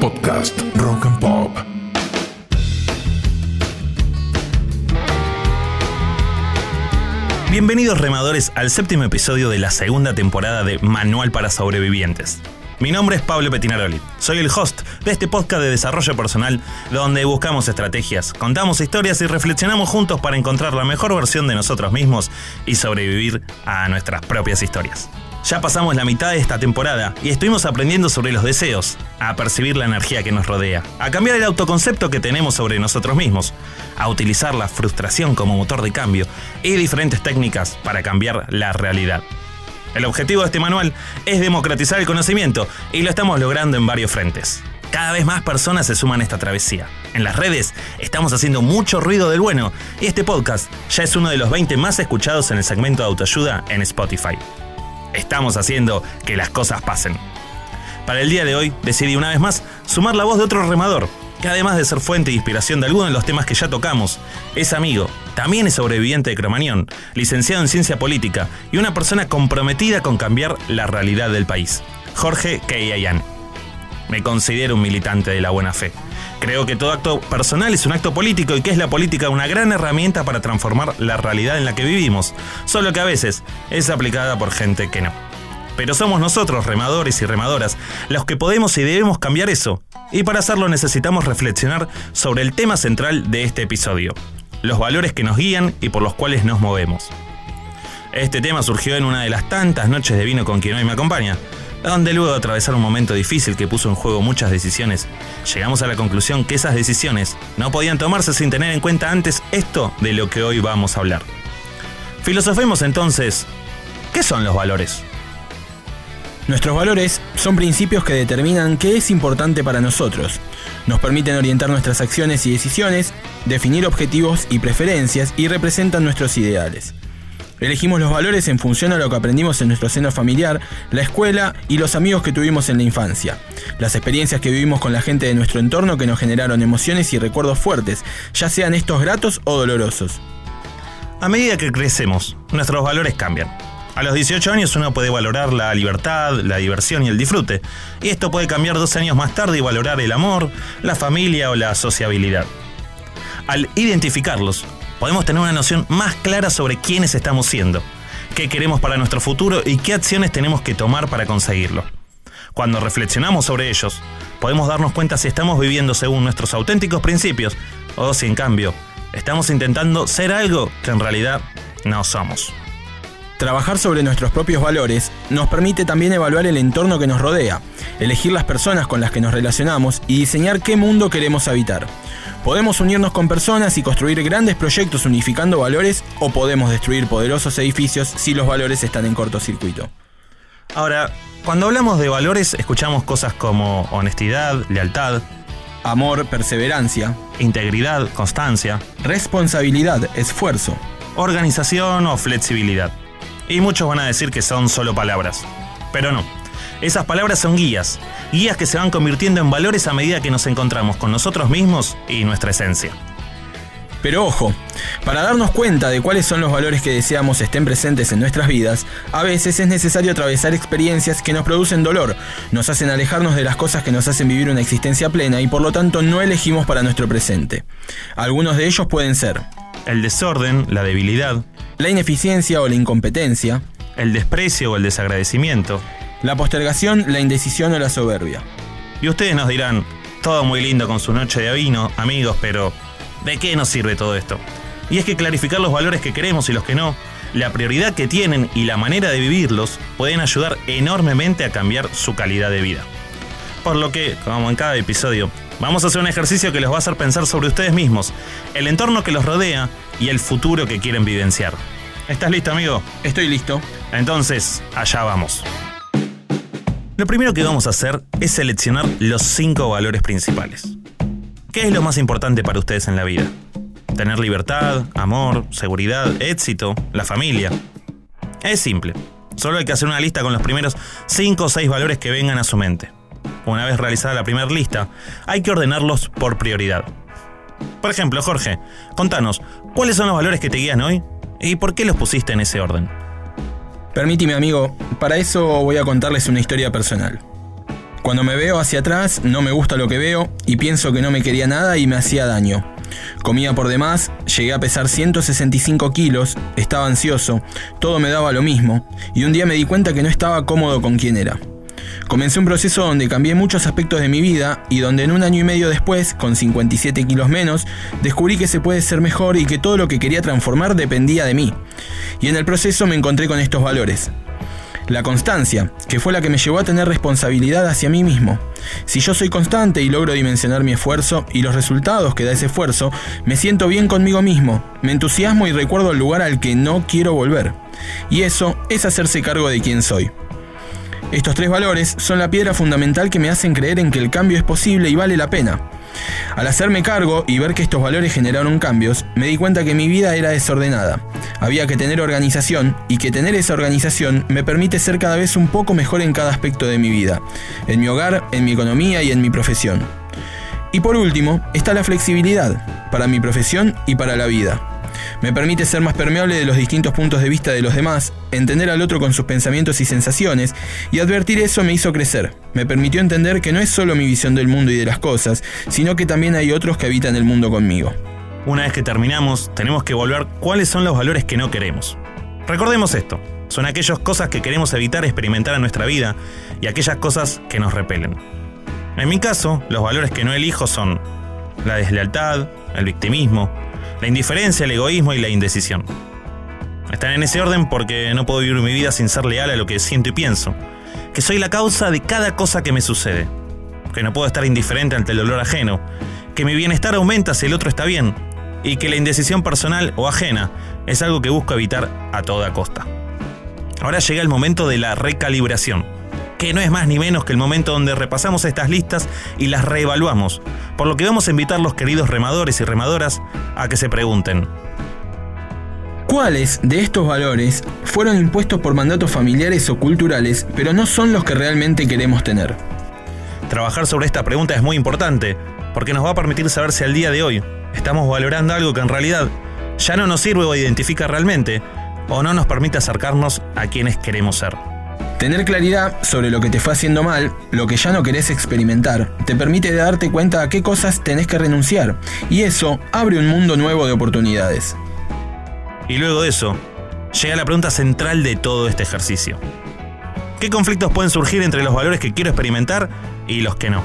Podcast Rock and Pop. Bienvenidos remadores al séptimo episodio de la segunda temporada de Manual para Sobrevivientes. Mi nombre es Pablo Petinaroli. Soy el host de este podcast de desarrollo personal donde buscamos estrategias, contamos historias y reflexionamos juntos para encontrar la mejor versión de nosotros mismos y sobrevivir a nuestras propias historias. Ya pasamos la mitad de esta temporada y estuvimos aprendiendo sobre los deseos, a percibir la energía que nos rodea, a cambiar el autoconcepto que tenemos sobre nosotros mismos, a utilizar la frustración como motor de cambio y diferentes técnicas para cambiar la realidad. El objetivo de este manual es democratizar el conocimiento y lo estamos logrando en varios frentes. Cada vez más personas se suman a esta travesía. En las redes estamos haciendo mucho ruido del bueno y este podcast ya es uno de los 20 más escuchados en el segmento de autoayuda en Spotify. Estamos haciendo que las cosas pasen. Para el día de hoy decidí una vez más sumar la voz de otro remador, que además de ser fuente de inspiración de algunos de los temas que ya tocamos, es amigo, también es sobreviviente de Cromañón, licenciado en ciencia política y una persona comprometida con cambiar la realidad del país. Jorge Keiayan. Me considero un militante de la buena fe. Creo que todo acto personal es un acto político y que es la política una gran herramienta para transformar la realidad en la que vivimos, solo que a veces es aplicada por gente que no. Pero somos nosotros, remadores y remadoras, los que podemos y debemos cambiar eso. Y para hacerlo necesitamos reflexionar sobre el tema central de este episodio, los valores que nos guían y por los cuales nos movemos. Este tema surgió en una de las tantas noches de vino con quien hoy me acompaña, donde luego de atravesar un momento difícil que puso en juego muchas decisiones, llegamos a la conclusión que esas decisiones no podían tomarse sin tener en cuenta antes esto de lo que hoy vamos a hablar. Filosofemos entonces, ¿qué son los valores? Nuestros valores son principios que determinan qué es importante para nosotros. Nos permiten orientar nuestras acciones y decisiones, definir objetivos y preferencias y representan nuestros ideales. Elegimos los valores en función a lo que aprendimos en nuestro seno familiar, la escuela y los amigos que tuvimos en la infancia. Las experiencias que vivimos con la gente de nuestro entorno que nos generaron emociones y recuerdos fuertes, ya sean estos gratos o dolorosos. A medida que crecemos, nuestros valores cambian. A los 18 años uno puede valorar la libertad, la diversión y el disfrute. Y esto puede cambiar dos años más tarde y valorar el amor, la familia o la sociabilidad. Al identificarlos, podemos tener una noción más clara sobre quiénes estamos siendo, qué queremos para nuestro futuro y qué acciones tenemos que tomar para conseguirlo. Cuando reflexionamos sobre ellos, podemos darnos cuenta si estamos viviendo según nuestros auténticos principios o si en cambio estamos intentando ser algo que en realidad no somos. Trabajar sobre nuestros propios valores nos permite también evaluar el entorno que nos rodea, elegir las personas con las que nos relacionamos y diseñar qué mundo queremos habitar. Podemos unirnos con personas y construir grandes proyectos unificando valores o podemos destruir poderosos edificios si los valores están en cortocircuito. Ahora, cuando hablamos de valores escuchamos cosas como honestidad, lealtad, Amor, perseverancia, integridad, constancia, responsabilidad, esfuerzo. organización o flexibilidad. Y muchos van a decir que son solo palabras. Pero no. Esas palabras son guías, guías que se van convirtiendo en valores a medida que nos encontramos con nosotros mismos y nuestra esencia. Pero ojo, para darnos cuenta de cuáles son los valores que deseamos estén presentes en nuestras vidas, a veces es necesario atravesar experiencias que nos producen dolor, nos hacen alejarnos de las cosas que nos hacen vivir una existencia plena y por lo tanto no elegimos para nuestro presente. Algunos de ellos pueden ser El desorden, la debilidad, la ineficiencia o la incompetencia, el desprecio o el desagradecimiento. la postergación, la indecisión o la soberbia. Y ustedes nos dirán, todo muy lindo con su noche de vino, amigos, pero ¿de qué nos sirve todo esto? Y es que clarificar los valores que queremos y los que no, la prioridad que tienen y la manera de vivirlos pueden ayudar enormemente a cambiar su calidad de vida. Por lo que, como en cada episodio, vamos a hacer un ejercicio que los va a hacer pensar sobre ustedes mismos, el entorno que los rodea y el futuro que quieren vivenciar. ¿Estás listo, amigo? Estoy listo. Entonces, allá vamos. Lo primero que vamos a hacer es seleccionar los cinco valores principales. ¿Qué es lo más importante para ustedes en la vida? Tener libertad, amor, seguridad, éxito, la familia. Es simple. Solo hay que hacer una lista con los primeros 5 o 6 valores que vengan a su mente. Una vez realizada la primera lista, hay que ordenarlos por prioridad. Por ejemplo, Jorge, contanos, ¿cuáles son los valores que te guían hoy? ¿Y por qué los pusiste en ese orden? Permíteme amigo, para eso voy a contarles una historia personal. Cuando me veo hacia atrás, no me gusta lo que veo y pienso que no me quería nada y me hacía daño. Comía por demás, llegué a pesar 165 kilos, estaba ansioso, todo me daba lo mismo, y un día me di cuenta que no estaba cómodo con quien era. Comencé un proceso donde cambié muchos aspectos de mi vida y donde en un año y medio después, con 57 kilos menos, descubrí que se puede ser mejor y que todo lo que quería transformar dependía de mí. Y en el proceso me encontré con estos valores. La constancia, que fue la que me llevó a tener responsabilidad hacia mí mismo. Si yo soy constante y logro dimensionar mi esfuerzo y los resultados que da ese esfuerzo, me siento bien conmigo mismo, me entusiasmo y recuerdo el lugar al que no quiero volver. Y eso es hacerse cargo de quién soy. Estos tres valores son la piedra fundamental que me hacen creer en que el cambio es posible y vale la pena. Al hacerme cargo y ver que estos valores generaron cambios, me di cuenta que mi vida era desordenada. Había que tener organización y que tener esa organización me permite ser cada vez un poco mejor en cada aspecto de mi vida, en mi hogar, en mi economía y en mi profesión. Y por último, está la flexibilidad, para mi profesión y para la vida. Me permite ser más permeable de los distintos puntos de vista de los demás, entender al otro con sus pensamientos y sensaciones, y advertir eso me hizo crecer. Me permitió entender que no es solo mi visión del mundo y de las cosas, sino que también hay otros que habitan el mundo conmigo. Una vez que terminamos, tenemos que volver cuáles son los valores que no queremos. Recordemos esto, son aquellas cosas que queremos evitar experimentar en nuestra vida y aquellas cosas que nos repelen. En mi caso, los valores que no elijo son la deslealtad, el victimismo, la indiferencia, el egoísmo y la indecisión. Están en ese orden porque no puedo vivir mi vida sin ser leal a lo que siento y pienso, que soy la causa de cada cosa que me sucede, que no puedo estar indiferente ante el dolor ajeno, que mi bienestar aumenta si el otro está bien, y que la indecisión personal o ajena es algo que busco evitar a toda costa. Ahora llega el momento de la recalibración que no es más ni menos que el momento donde repasamos estas listas y las reevaluamos, por lo que vamos a invitar a los queridos remadores y remadoras a que se pregunten. ¿Cuáles de estos valores fueron impuestos por mandatos familiares o culturales, pero no son los que realmente queremos tener? Trabajar sobre esta pregunta es muy importante, porque nos va a permitir saber si al día de hoy estamos valorando algo que en realidad ya no nos sirve o identifica realmente, o no nos permite acercarnos a quienes queremos ser. Tener claridad sobre lo que te fue haciendo mal, lo que ya no querés experimentar, te permite darte cuenta a qué cosas tenés que renunciar, y eso abre un mundo nuevo de oportunidades. Y luego de eso, llega la pregunta central de todo este ejercicio. ¿Qué conflictos pueden surgir entre los valores que quiero experimentar y los que no?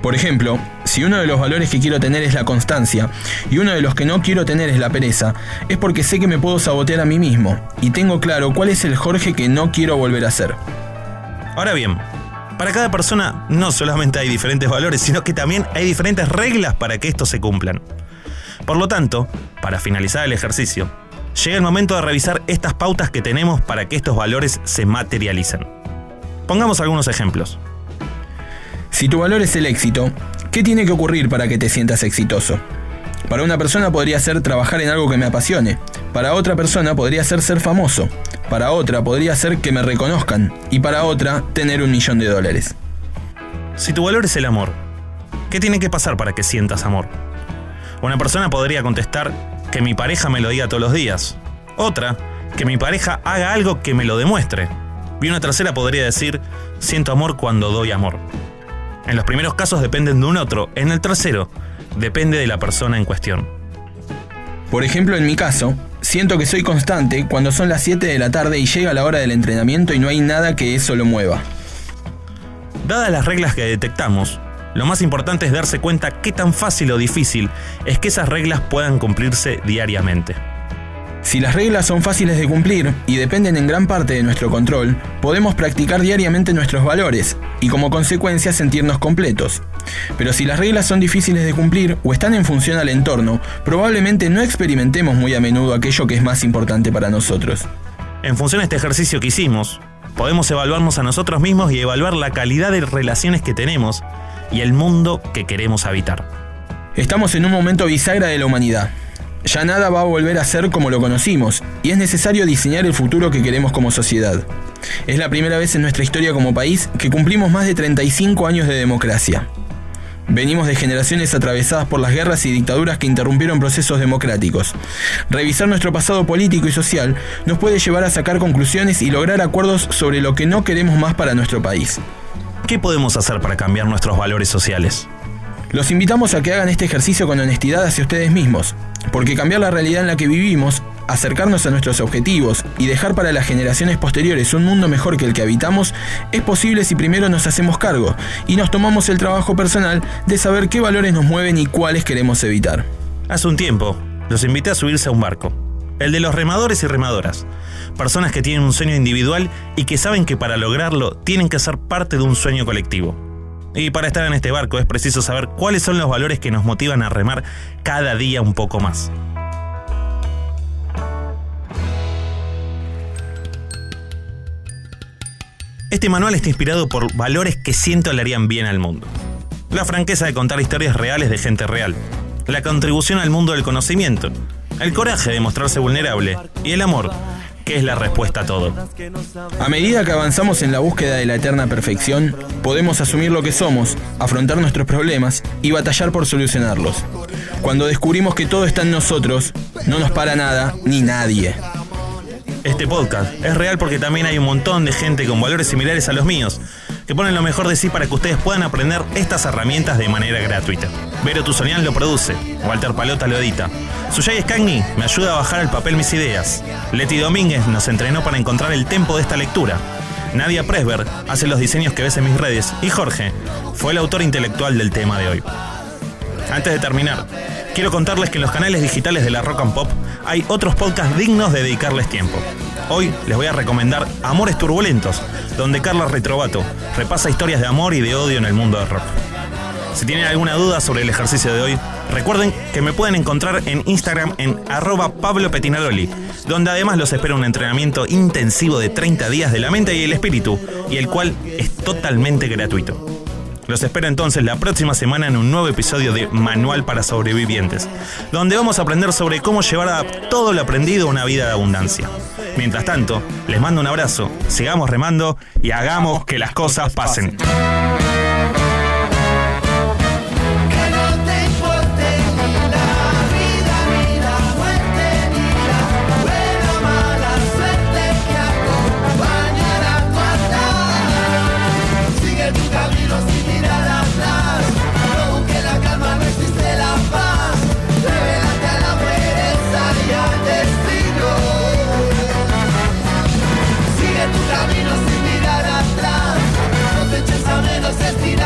Por ejemplo, si uno de los valores que quiero tener es la constancia y uno de los que no quiero tener es la pereza, es porque sé que me puedo sabotear a mí mismo y tengo claro cuál es el Jorge que no quiero volver a ser. Ahora bien, para cada persona no solamente hay diferentes valores, sino que también hay diferentes reglas para que estos se cumplan. Por lo tanto, para finalizar el ejercicio, llega el momento de revisar estas pautas que tenemos para que estos valores se materialicen. Pongamos algunos ejemplos. Si tu valor es el éxito, ¿qué tiene que ocurrir para que te sientas exitoso? Para una persona podría ser trabajar en algo que me apasione. Para otra persona podría ser ser famoso. Para otra podría ser que me reconozcan. Y para otra, tener un millón de dólares. Si tu valor es el amor, ¿qué tiene que pasar para que sientas amor? Una persona podría contestar que mi pareja me lo diga todos los días. Otra, que mi pareja haga algo que me lo demuestre. Y una tercera podría decir, siento amor cuando doy amor. En los primeros casos dependen de un otro, en el tercero depende de la persona en cuestión. Por ejemplo, en mi caso, siento que soy constante cuando son las 7 de la tarde y llega la hora del entrenamiento y no hay nada que eso lo mueva. Dadas las reglas que detectamos, lo más importante es darse cuenta qué tan fácil o difícil es que esas reglas puedan cumplirse diariamente. Si las reglas son fáciles de cumplir y dependen en gran parte de nuestro control, podemos practicar diariamente nuestros valores y como consecuencia sentirnos completos. Pero si las reglas son difíciles de cumplir o están en función al entorno, probablemente no experimentemos muy a menudo aquello que es más importante para nosotros. En función de este ejercicio que hicimos, podemos evaluarnos a nosotros mismos y evaluar la calidad de relaciones que tenemos y el mundo que queremos habitar. Estamos en un momento bisagra de la humanidad. Ya nada va a volver a ser como lo conocimos, y es necesario diseñar el futuro que queremos como sociedad. Es la primera vez en nuestra historia como país que cumplimos más de 35 años de democracia. Venimos de generaciones atravesadas por las guerras y dictaduras que interrumpieron procesos democráticos. Revisar nuestro pasado político y social nos puede llevar a sacar conclusiones y lograr acuerdos sobre lo que no queremos más para nuestro país. ¿Qué podemos hacer para cambiar nuestros valores sociales? Los invitamos a que hagan este ejercicio con honestidad hacia ustedes mismos, porque cambiar la realidad en la que vivimos, acercarnos a nuestros objetivos y dejar para las generaciones posteriores un mundo mejor que el que habitamos es posible si primero nos hacemos cargo y nos tomamos el trabajo personal de saber qué valores nos mueven y cuáles queremos evitar. Hace un tiempo, los invité a subirse a un barco, el de los remadores y remadoras, personas que tienen un sueño individual y que saben que para lograrlo tienen que ser parte de un sueño colectivo. Y para estar en este barco es preciso saber cuáles son los valores que nos motivan a remar cada día un poco más. Este manual está inspirado por valores que siento le harían bien al mundo. La franqueza de contar historias reales de gente real, la contribución al mundo del conocimiento, el coraje de mostrarse vulnerable y el amor, que es la respuesta a todo. A medida que avanzamos en la búsqueda de la eterna perfección, podemos asumir lo que somos, afrontar nuestros problemas y batallar por solucionarlos. Cuando descubrimos que todo está en nosotros, no nos para nada ni nadie. Este podcast es real porque también hay un montón de gente con valores similares a los míos, que ponen lo mejor de sí para que ustedes puedan aprender estas herramientas de manera gratuita. Vero Tuzonian lo produce, Walter Palota lo edita. Suyay Scagni me ayuda a bajar al papel mis ideas. Leti Domínguez nos entrenó para encontrar el tempo de esta lectura. Nadia Presberg hace los diseños que ves en mis redes y Jorge fue el autor intelectual del tema de hoy. Antes de terminar, quiero contarles que en los canales digitales de la Rock and Pop hay otros podcasts dignos de dedicarles tiempo. Hoy les voy a recomendar Amores Turbulentos, donde Carla Retrovato repasa historias de amor y de odio en el mundo del rock. Si tienen alguna duda sobre el ejercicio de hoy, recuerden que me pueden encontrar en Instagram en arroba Pablo Petinaroli, donde además los espera un entrenamiento intensivo de 30 días de la mente y el espíritu, y el cual es totalmente gratuito. Los espero entonces la próxima semana en un nuevo episodio de Manual para Sobrevivientes, donde vamos a aprender sobre cómo llevar a todo lo aprendido a una vida de abundancia. Mientras tanto, les mando un abrazo, sigamos remando y hagamos que las cosas pasen.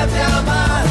Estírate a